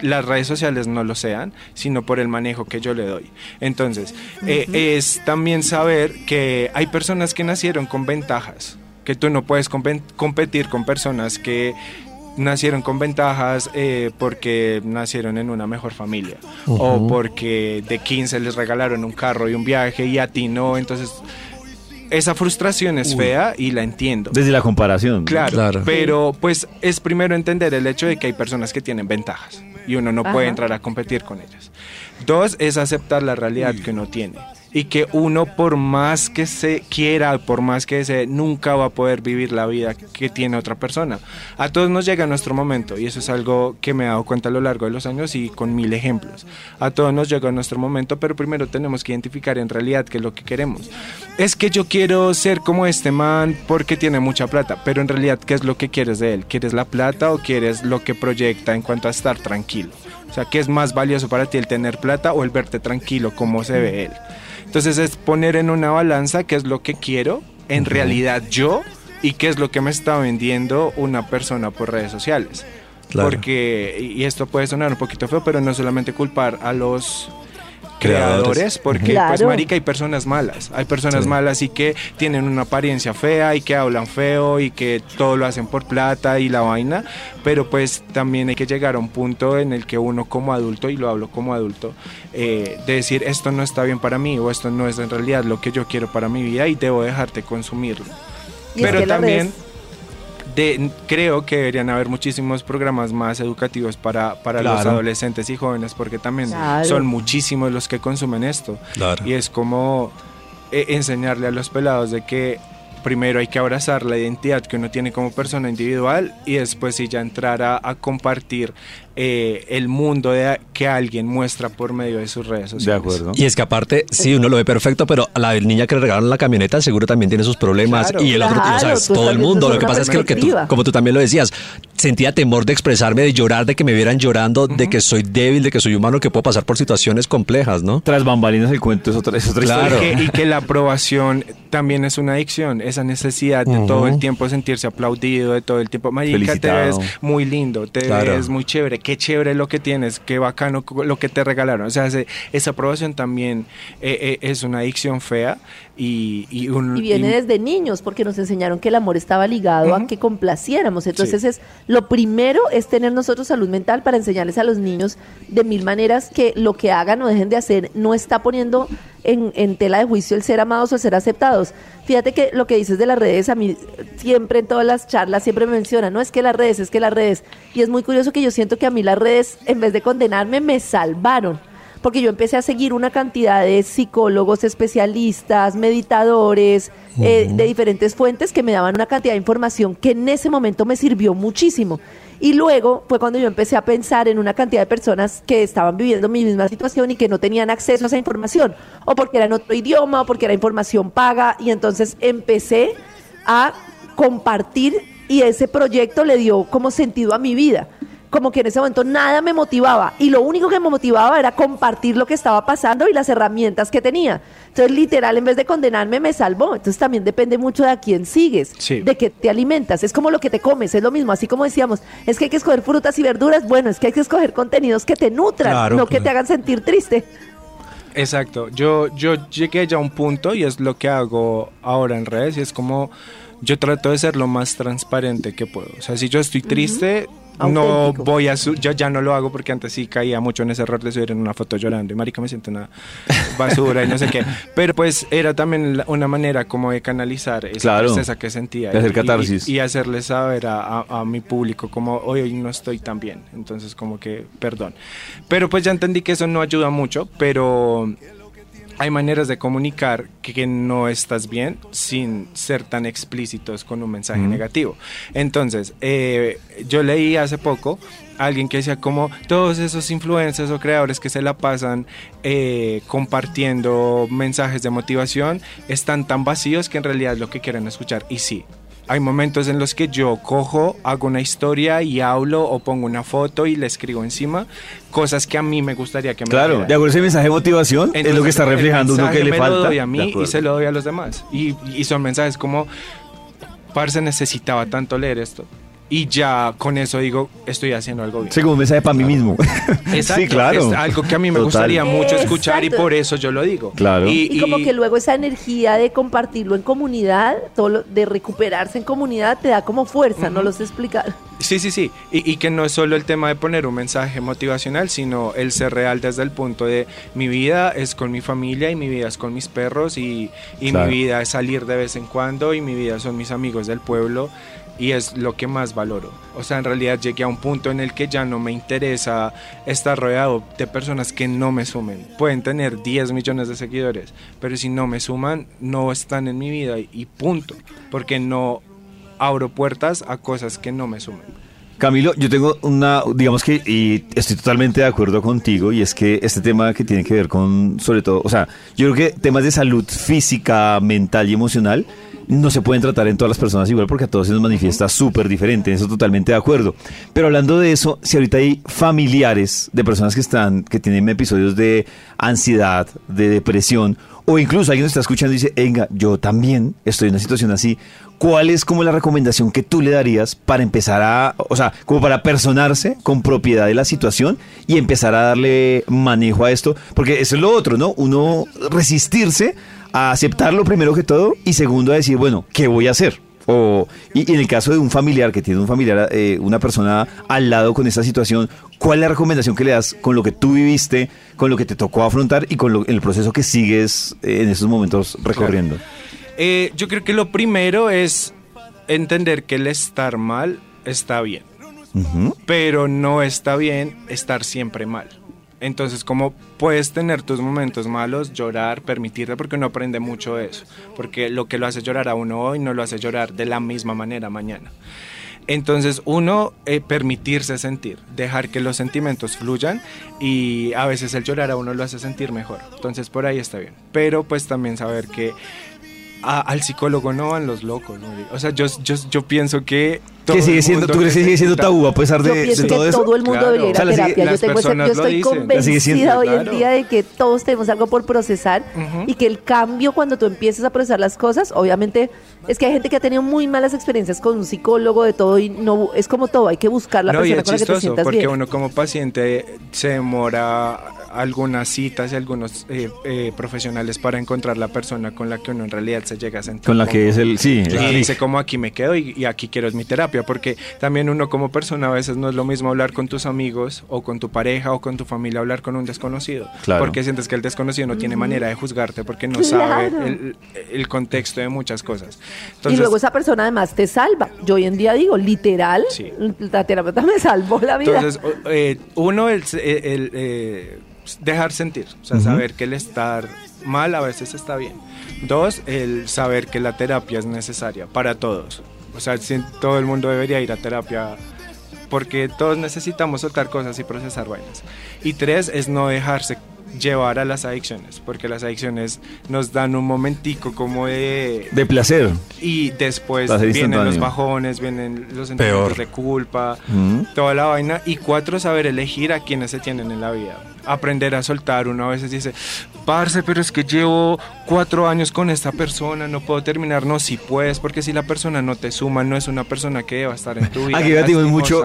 las redes sociales no lo sean, sino por el manejo que yo le doy. Entonces, eh, es también saber que hay personas que nacieron con ventajas, que tú no puedes competir con personas que nacieron con ventajas eh, porque nacieron en una mejor familia o porque de 15 les regalaron un carro y un viaje y a ti no, entonces esa frustración es fea y la entiendo. Desde la comparación. Claro, Claro. pero pues es primero entender el hecho de que hay personas que tienen ventajas y uno no puede entrar a competir con ellas. Dos es aceptar la realidad que uno tiene y que uno por más que se quiera, por más que se nunca va a poder vivir la vida que tiene otra persona. A todos nos llega nuestro momento y eso es algo que me he dado cuenta a lo largo de los años y con mil ejemplos. A todos nos llega nuestro momento, pero primero tenemos que identificar en realidad qué es lo que queremos. Es que yo quiero ser como este man porque tiene mucha plata, pero en realidad qué es lo que quieres de él? ¿Quieres la plata o quieres lo que proyecta en cuanto a estar tranquilo? O sea, ¿qué es más valioso para ti el tener plata o el verte tranquilo como se ve él? Entonces es poner en una balanza qué es lo que quiero en realidad yo y qué es lo que me está vendiendo una persona por redes sociales. Claro. Porque, y y esto puede sonar un poquito feo, pero no solamente culpar a los Creadores. creadores, porque Claro. pues marica hay personas malas, hay personas Sí. malas y que tienen una apariencia fea y que hablan feo y que todo lo hacen por plata y la vaina, pero pues también hay que llegar a un punto en el que uno como adulto, y lo hablo como adulto, eh, de decir esto no está bien para mí o esto no es en realidad lo que yo quiero para mi vida y debo dejarte consumirlo. Y es Pero que las también de, creo que deberían haber muchísimos programas más educativos para, para los adolescentes y jóvenes, porque también Claro. son muchísimos los que consumen esto. Claro. Y es como eh, enseñarle a los pelados de que primero hay que abrazar la identidad que uno tiene como persona individual y después sí ya entrar a, a compartir eh, el mundo de, que alguien muestra por medio de sus redes De sociales. acuerdo. Y es que aparte, sí, uno lo ve perfecto, pero a la niña que le regalaron la camioneta seguro también tiene sus problemas. Claro. y el otro, Claro, o sea, es tú todo el mundo. Lo que pasa es que, lo que tú, como tú también lo decías, sentía temor de expresarme, de llorar, de que me vieran llorando, de que soy débil, de que soy humano, que puedo pasar por situaciones complejas, ¿no? Tras bambalinas el cuento es otra, es otra Claro. historia. Y que, y que la aprobación también es una adicción, esa necesidad de todo el tiempo sentirse aplaudido, de todo el tiempo, marica, te ves muy lindo, te Claro. ves muy chévere, qué chévere lo que tienes, qué bacano lo que te regalaron. O sea, ese- esa aprobación también eh, eh, es una adicción fea y, y un... Y viene y- desde niños, porque nos enseñaron que el amor estaba ligado a que complaciéramos. Entonces, Sí. es lo primero es tener nosotros salud mental para enseñarles a los niños de mil maneras que lo que hagan o dejen de hacer no está poniendo en, en tela de juicio el ser amados o el ser aceptados. Fíjate que lo que dices de las redes, a mí siempre en todas las charlas siempre me mencionan, no es que las redes, es que las redes. Y es muy curioso que yo siento que a mí las redes, en vez de condenarme, me salvaron porque yo empecé a seguir una cantidad de psicólogos, especialistas, meditadores, eh, de diferentes fuentes que me daban una cantidad de información que en ese momento me sirvió muchísimo. Y luego fue cuando yo empecé a pensar en una cantidad de personas que estaban viviendo mi misma situación y que no tenían acceso a esa información, o porque era en otro idioma, o porque era información paga, y entonces empecé a compartir y ese proyecto le dio como sentido a mi vida como que en ese momento nada me motivaba y lo único que me motivaba era compartir lo que estaba pasando y las herramientas que tenía. Entonces, literal, en vez de condenarme, me salvó. Entonces, también depende mucho de a quién sigues, Sí. de qué te alimentas. Es como lo que te comes, es lo mismo. Así como decíamos, es que hay que escoger frutas y verduras. Bueno, es que hay que escoger contenidos que te nutran, Claro, no que claro. te hagan sentir triste. Exacto, yo, yo llegué ya a un punto y es lo que hago ahora en redes y es como yo trato de ser lo más transparente que puedo. O sea, si yo estoy triste, no voy a su yo ya no lo hago porque antes sí caía mucho en ese error de subir en una foto llorando y marica me siento una basura y no sé qué pero pues era también una manera como de canalizar esa Claro. tristeza que sentía De hacer y- catarsis. y, y hacerle saber a, a- a mi público como hoy, hoy no estoy tan bien entonces como que perdón pero pues ya entendí que eso no ayuda mucho pero hay maneras de comunicar que, no estás bien sin ser tan explícitos con un mensaje negativo. Entonces, eh, yo leí hace poco a alguien que decía como todos esos influencers o creadores que se la pasan eh, compartiendo mensajes de motivación están tan vacíos que en realidad es lo que quieren escuchar. Y sí. Hay momentos en los que yo cojo, hago una historia y hablo o pongo una foto y le escribo encima cosas que a mí me gustaría que me Claro, de acuerdo ese mensaje de motivación es lo que está reflejando uno que le me falta. lo doy a mí y se lo doy a los demás. Y, y son mensajes como, parce, necesitaba tanto leer esto. Y ya con eso digo, estoy haciendo algo bien. Sí, como un mensaje para mí mismo. Exacto, sí, claro. Es algo que a mí me Total. gustaría mucho escuchar y Exacto. por eso yo lo digo. Claro. Y como que luego esa energía de compartirlo en comunidad, todo lo- de recuperarse en comunidad, te da como fuerza, no lo sé explicar. Sí, sí, sí. Y, y que no es solo el tema de poner un mensaje motivacional, sino el ser real desde el punto de mi vida es con mi familia y mi vida es con mis perros y, y Claro. mi vida es salir de vez en cuando y mi vida son mis amigos del pueblo y es lo que más valoro. O sea, en realidad llegué a un punto en el que ya no me interesa estar rodeado de personas que no me sumen. Pueden tener 10 millones de seguidores, pero si no me suman, no están en mi vida y, punto. Porque no abro puertas a cosas que no me sumen. Camilo, yo tengo una, digamos que, y estoy totalmente de acuerdo contigo, y es que este tema que tiene que ver con, sobre todo, o sea, yo creo que temas de salud física, mental y emocional no se pueden tratar en todas las personas igual porque a todos se nos manifiesta súper diferente, en eso totalmente de acuerdo. Pero hablando de eso, si ahorita hay familiares de personas que están, que tienen episodios de ansiedad, de depresión, o incluso alguien nos está escuchando y dice, venga, yo también estoy en una situación así, ¿cuál es como la recomendación que tú le darías para empezar a, o sea, como para personarse con propiedad de la situación y empezar a darle manejo a esto? Porque eso es lo otro, ¿no? Uno resistirse a aceptarlo primero que todo y segundo a decir, bueno, ¿qué voy a hacer? O, y, y en el caso de un familiar que tiene un familiar, eh, una persona al lado con esta situación, ¿cuál es la recomendación que le das con lo que tú viviste, con lo que te tocó afrontar y con lo- el proceso que sigues eh, en estos momentos recorriendo? Eh, yo creo que lo primero es entender que el estar mal está bien, pero no está bien estar siempre mal. Entonces, como puedes tener tus momentos malos, llorar, permitirte, porque uno aprende mucho de eso. Porque lo que lo hace llorar a uno hoy no lo hace llorar de la misma manera mañana. Entonces, uno, eh, permitirse sentir, dejar que los sentimientos fluyan y a veces el llorar a uno lo hace sentir mejor. Entonces, por ahí está bien. Pero pues también saber que al psicólogo no van los locos. ¿no? O sea, yo, yo, yo pienso que... todo Que sigue siendo, ¿Tú crees que sigue siendo tabú a pesar Yo de, pienso de que todo eso? todo el mundo Claro. debería ir a terapia. las yo, tengo yo lo estoy siendo, convencida hoy en día de que todos tenemos algo por procesar y que el cambio cuando tú empiezas a procesar las cosas, obviamente es que hay gente que ha tenido muy malas experiencias con un psicólogo de todo y no es como todo, hay que buscar la no, y persona es con la que te chistoso sientas porque bien. uno como paciente se demora algunas citas y algunos eh, eh, profesionales para encontrar la persona con la que uno en realidad se llega a sentir. Con la que es el, sí, Y dice como aquí me quedo y, y aquí quiero es mi terapia, porque también uno como persona a veces no es lo mismo hablar con tus amigos o con tu pareja o con tu familia, hablar con un desconocido, Claro. porque sientes que el desconocido no tiene manera de juzgarte porque no Claro. sabe el, el contexto de muchas cosas. y luego esa persona además te salva. Yo hoy en día digo, literal, Sí. la terapeuta me salvó la vida. Entonces, eh, uno, el, el- el, eh, dejar sentir, o sea, saber que el estar mal a veces está bien. Dos, el saber que la terapia es necesaria para todos. O sea, todo el mundo debería ir a terapia porque todos necesitamos soltar cosas y procesar vainas. Y tres, es no dejarse llevar a las adicciones, porque las adicciones nos dan un momentico como de... de placer. Y después Placer vienen los bajones, vienen los sentimientos Peor. de culpa, Ujú. toda la vaina. Y cuatro, saber elegir a quienes se tienen en la vida. Aprender a soltar. Uno a veces dice, parce, pero es que llevo cuatro años con esta persona, no puedo terminar. No, si puedes, porque si la persona no te suma, no es una persona que deba estar en tu vida. Aquí debatimos mucho.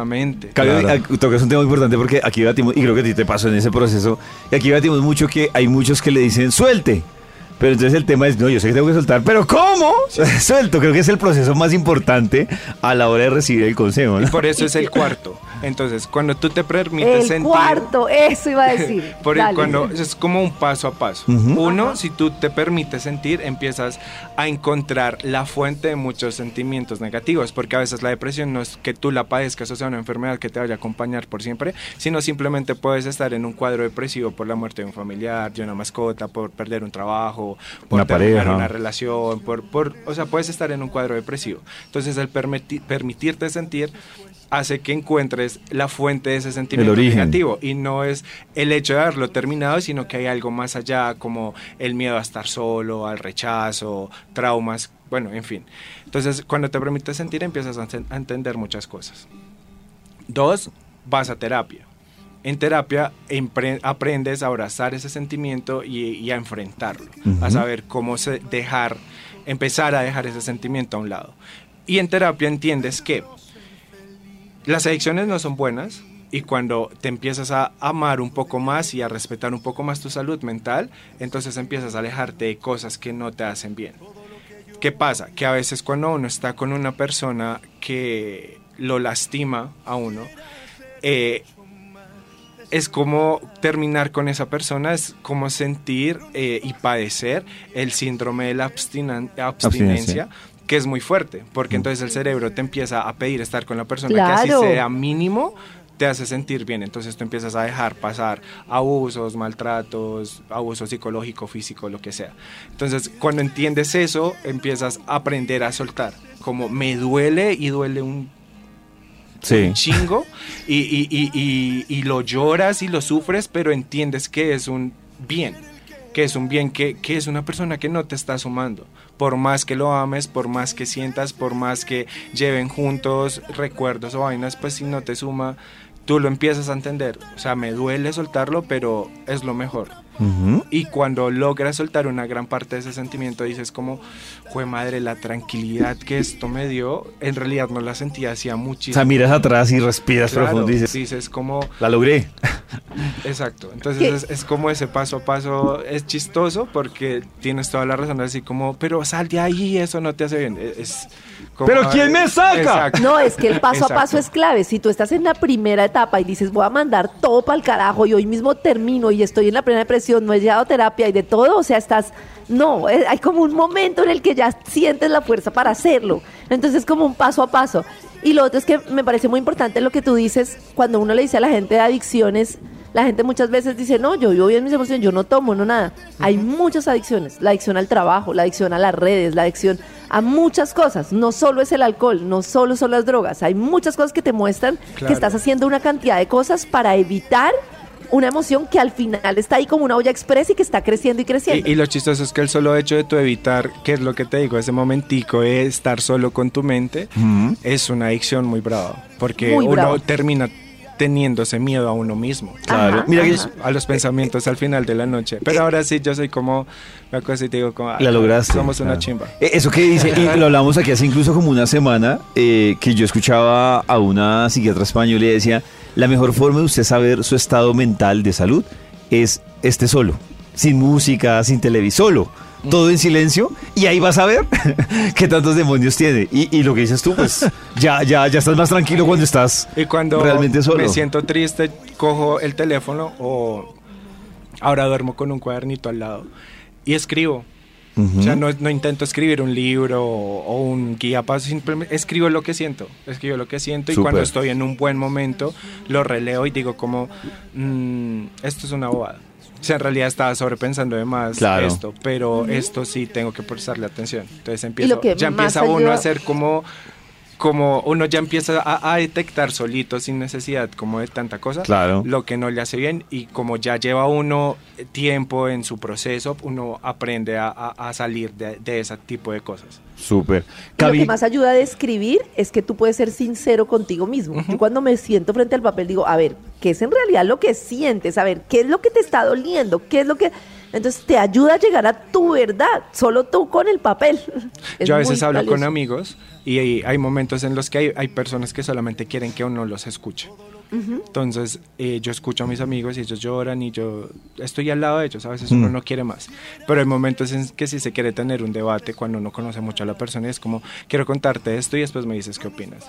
Claro. Tocas un tema muy importante porque aquí debatimos, y creo que a ti te pasó en ese proceso, y aquí debatimos mucho que hay muchos que le dicen suelte. Pero entonces el tema es, no, yo sé que tengo que soltar, pero ¿cómo? Suelto, creo que es el proceso más importante a la hora de recibir el consejo, Y ¿no? por eso es el cuarto. Entonces, cuando tú te permites El sentir... cuarto, eso iba a decir. Por Dale. cuando es como un paso a paso. Uno, si tú te permites sentir, empiezas a encontrar la fuente de muchos sentimientos negativos, porque a veces la depresión no es que tú la padezcas o sea una enfermedad que te vaya a acompañar por siempre, sino simplemente puedes estar en un cuadro depresivo por la muerte de un familiar, de una mascota, por perder un trabajo, por Una terminar pareja. una relación, por, por, o sea, puedes estar en un cuadro depresivo. Entonces, el permiti- permitirte sentir hace que encuentres la fuente de ese sentimiento negativo y no es el hecho de haberlo terminado, sino que hay algo más allá, como el miedo a estar solo, al rechazo, traumas, bueno, en fin. Entonces, cuando te permites sentir, empiezas a entender muchas cosas. Dos, vas a terapia. En terapia aprendes a abrazar ese sentimiento y, y a enfrentarlo, a saber cómo se dejar, empezar a dejar ese sentimiento a un lado. Y en terapia entiendes que las adicciones no son buenas y cuando te empiezas a amar un poco más y a respetar un poco más tu salud mental, entonces empiezas a alejarte de cosas que no te hacen bien. ¿Qué pasa? Que a veces cuando uno está con una persona que lo lastima a uno, eh, es como terminar con esa persona, es como sentir eh, y padecer el síndrome de la abstinan- abstinencia, que es muy fuerte, porque entonces el cerebro te empieza a pedir estar con la persona que Claro. así sea mínimo, te hace sentir bien, entonces tú empiezas a dejar pasar abusos, maltratos, abuso psicológico, físico, lo que sea. Entonces, cuando entiendes eso, empiezas a aprender a soltar, como me duele y duele un Sí. un chingo y, y- y- y- lo lloras y lo sufres, pero entiendes que es un bien, que es un bien, que, que es una persona que no te está sumando. Por más que lo ames, por más que sientas, por más que lleven juntos recuerdos o vainas, pues si no te suma, tú lo empiezas a entender. O sea, me duele soltarlo, pero es lo mejor. Y cuando logras soltar una gran parte de ese sentimiento, dices como, fue madre, la tranquilidad que esto me dio, en realidad no la sentía hacía O muchísimo. sea, miras atrás y respiras Claro, profundo y dices, dices como, la logré. exacto. Entonces es, es como ese paso a paso, es chistoso porque tienes toda la razón, así como, pero sal de ahí, eso no te hace bien. Es- Es ¿Pero quién me saca? Exacto. No, es que el paso a paso es clave. Si tú estás en la primera etapa y dices, voy a mandar todo para el carajo y hoy mismo termino y estoy en la plena depresión, no he llegado a terapia y de todo, o sea, estás... No, eh, hay como un momento en el que ya sientes la fuerza para hacerlo. Entonces es como un paso a paso. Y lo otro es que me parece muy importante lo que tú dices cuando uno le dice a la gente de adicciones, la gente muchas veces dice, no, yo vivo bien mis emociones, yo no tomo, no nada. Hay muchas adicciones, la adicción al trabajo, la adicción a las redes, la adicción a muchas cosas. No solo es el alcohol, no solo son las drogas, hay muchas cosas que te muestran que Claro. estás haciendo una cantidad de cosas para evitar una emoción que al final está ahí como una olla express y que está creciendo y creciendo. Y, y lo chistoso es que el solo hecho de tu evitar, que es lo que te digo, ese momentico de estar solo con tu mente, es una adicción muy brava. Porque Muy uno termina teniéndose miedo a uno mismo. Claro. Ajá, Mira ajá. a los pensamientos al final de la noche. Pero ahora sí, yo soy como una cosa y te digo como... La ah, lograste. Somos una chimba. Eh, Eso que dice, y lo hablamos aquí hace incluso como una semana, eh, que yo escuchaba a una psiquiatra española y decía, la mejor forma de usted saber su estado mental de salud es este solo, sin música, sin televisor, solo. Todo en silencio y ahí vas a ver qué tantos demonios tiene. Y, y lo que dices tú, pues ya, ya, ya estás más tranquilo cuando estás Y cuando realmente solo. me siento triste, cojo el teléfono o ahora duermo con un cuadernito al lado y escribo. O sea, no, no intento escribir un libro o, o un guía paso, simplemente escribo lo que siento, escribo lo que siento y cuando estoy en un buen momento lo releo y digo como, "Mm, esto es una bobada. O sea, en realidad estaba sobrepensando de más Claro. esto, pero esto sí tengo que prestarle atención. Entonces empiezo, lo que ya empieza uno ayuda- a hacer como como uno ya empieza a, a detectar solito sin necesidad como de tanta cosa Claro. lo que no le hace bien y como ya lleva uno tiempo en su proceso uno aprende a, a- a salir de, de ese tipo de cosas Súper. Lo que más ayuda de escribir es que tú puedes ser sincero contigo mismo. Yo cuando me siento frente al papel digo, a ver, ¿qué es en realidad lo que sientes? A ver, ¿qué es lo que te está doliendo? ¿Qué es lo que...? Entonces te ayuda a llegar a tu verdad, solo tú con el papel. Es yo a veces hablo con valioso. amigos y hay, hay momentos en los que hay, hay personas que solamente quieren que uno los escuche entonces eh, yo escucho a mis amigos y ellos lloran y yo estoy al lado de ellos a veces uno Mm. no quiere más pero hay momentos en que sí se quiere tener un debate cuando uno conoce mucho a la persona y es como quiero contarte esto y después me dices qué opinas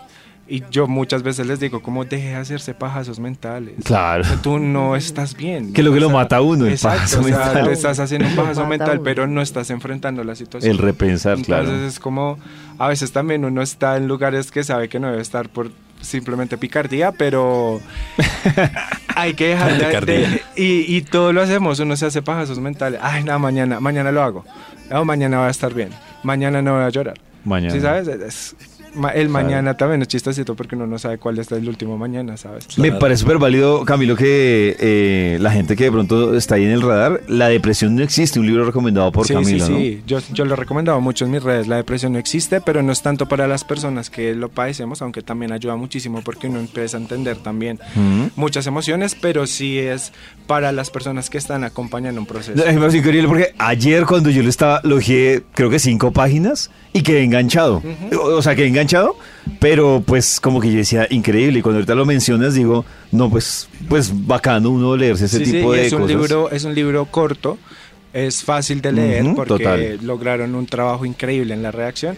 Y yo muchas veces les digo, como deje de hacerse pajazos mentales. Claro. Tú no estás bien. Que es lo que lo mata a uno, el exacto, pajazo o sea, mental. te estás haciendo un pajazo mental, uno. pero no estás enfrentando la situación. El repensar, Entonces claro. es como, a veces también uno está en lugares que sabe que no debe estar por simplemente picardía, pero hay que dejar de, Picardía. de- y, y todo lo hacemos, uno se hace pajazos mentales. Ay, no, mañana, mañana lo hago. No, mañana va a estar bien. Mañana no voy a llorar. Mañana. ¿Sí sabes? Es- ma- el mañana también es chistosito porque uno no sabe cuál es el último mañana, ¿sabes? Me parece súper válido, Camilo, que eh, la gente que de pronto está ahí en el radar, La depresión no existe, un libro recomendado por sí, Camilo, sí, ¿no? sí. Yo, yo lo he recomendado mucho en mis redes. La depresión no existe, pero no es tanto para las personas que lo padecemos, aunque también ayuda muchísimo porque uno empieza a entender también muchas emociones, pero sí es para las personas que están acompañando un proceso. No, Es más increíble porque ayer cuando yo lo estaba, lo creo que cinco páginas y quedé enganchado. o, o sea, quedé enganchado, pero pues como que yo decía, increíble. Y cuando ahorita lo mencionas, digo, no, pues, pues bacano uno leerse ese Sí, sí, tipo y de es un cosas. libro, es un libro corto, es fácil de leer porque total. lograron un trabajo increíble en la redacción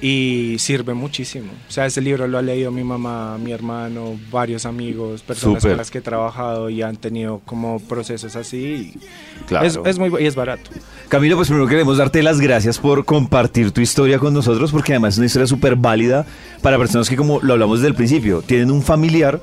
y sirve muchísimo. O sea, ese libro lo ha leído mi mamá, mi hermano, varios amigos, personas Súper. con las que he trabajado y han tenido como procesos así. y Claro. Es, es muy y es barato. Camilo, pues primero queremos darte las gracias por compartir tu historia con nosotros, porque además es una historia súper válida para personas que, como lo hablamos desde el principio, tienen un familiar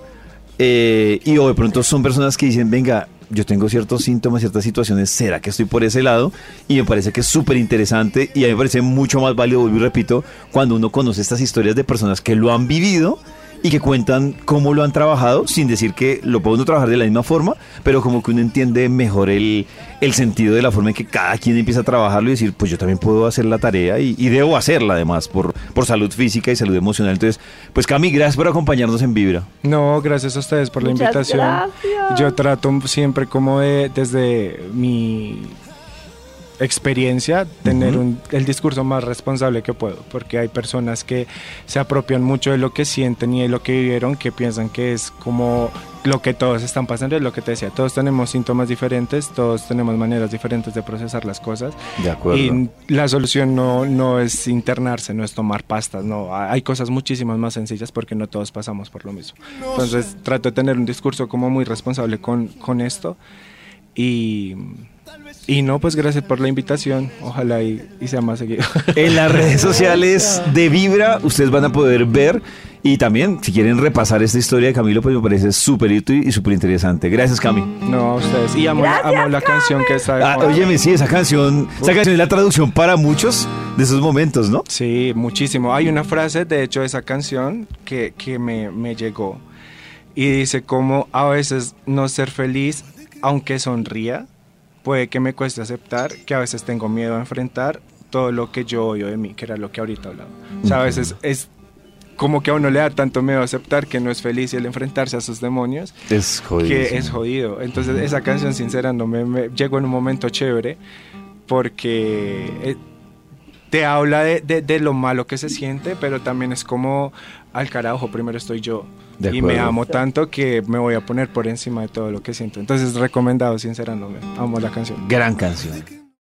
eh, y o de pronto son personas que dicen, venga, yo tengo ciertos síntomas, ciertas situaciones, ¿será que estoy por ese lado? Y me parece que es súper interesante y a mí me parece mucho más válido, vuelvo y repito, cuando uno conoce estas historias de personas que lo han vivido y que cuentan cómo lo han trabajado, sin decir que lo puede uno trabajar de la misma forma, pero como que uno entiende mejor el, el sentido de la forma en que cada quien empieza a trabajarlo y decir, pues yo también puedo hacer la tarea y, y debo hacerla además por, por salud física y salud emocional. Entonces, pues Cami, gracias por acompañarnos en Vibra. No, gracias a ustedes por la Muchas invitación. gracias. Yo trato siempre como de, desde mi experiencia, tener un- el discurso más responsable que puedo, porque hay personas que se apropian mucho de lo que sienten y de lo que vivieron, que piensan que es como lo que todos están pasando, es lo que te decía, todos tenemos síntomas diferentes, todos tenemos maneras diferentes de procesar las cosas. De acuerdo. Y la solución no, no es internarse, no es tomar pastas, no. Hay cosas muchísimas más sencillas porque no todos pasamos por lo mismo. Entonces trato de tener un discurso como muy responsable con, con esto. Y, y no, pues gracias por la invitación. Ojalá y, y sea más seguido. En las redes sociales de Vibra ustedes van a poder ver y también si quieren repasar esta historia de Camilo pues me parece súper útil y súper interesante. Gracias Cami. No, a ustedes. Y amo, Gracias, amo la canción que está Ah, óyeme, sí, esa canción, esa canción es la traducción para muchos de esos momentos, ¿no? Sí, muchísimo. Hay una frase, de hecho, de esa canción que, que me, me llegó. Y dice como a veces no ser feliz, aunque sonría, puede que me cueste aceptar que a veces tengo miedo a enfrentar todo lo que yo odio de mí, que era lo que ahorita hablaba. O sea, a veces es como que a uno le da tanto miedo aceptar que no es feliz y el enfrentarse a sus demonios, Es jodido. que es jodido. Entonces esa canción sinceramente me, me llegó en un momento chévere porque eh, te habla de, de- de lo malo que se siente, pero también es como al carajo, primero estoy yo. De y me amo tanto que me voy a poner por encima de todo lo que siento. Entonces recomendado sinceramente, amo la canción. Gran canción.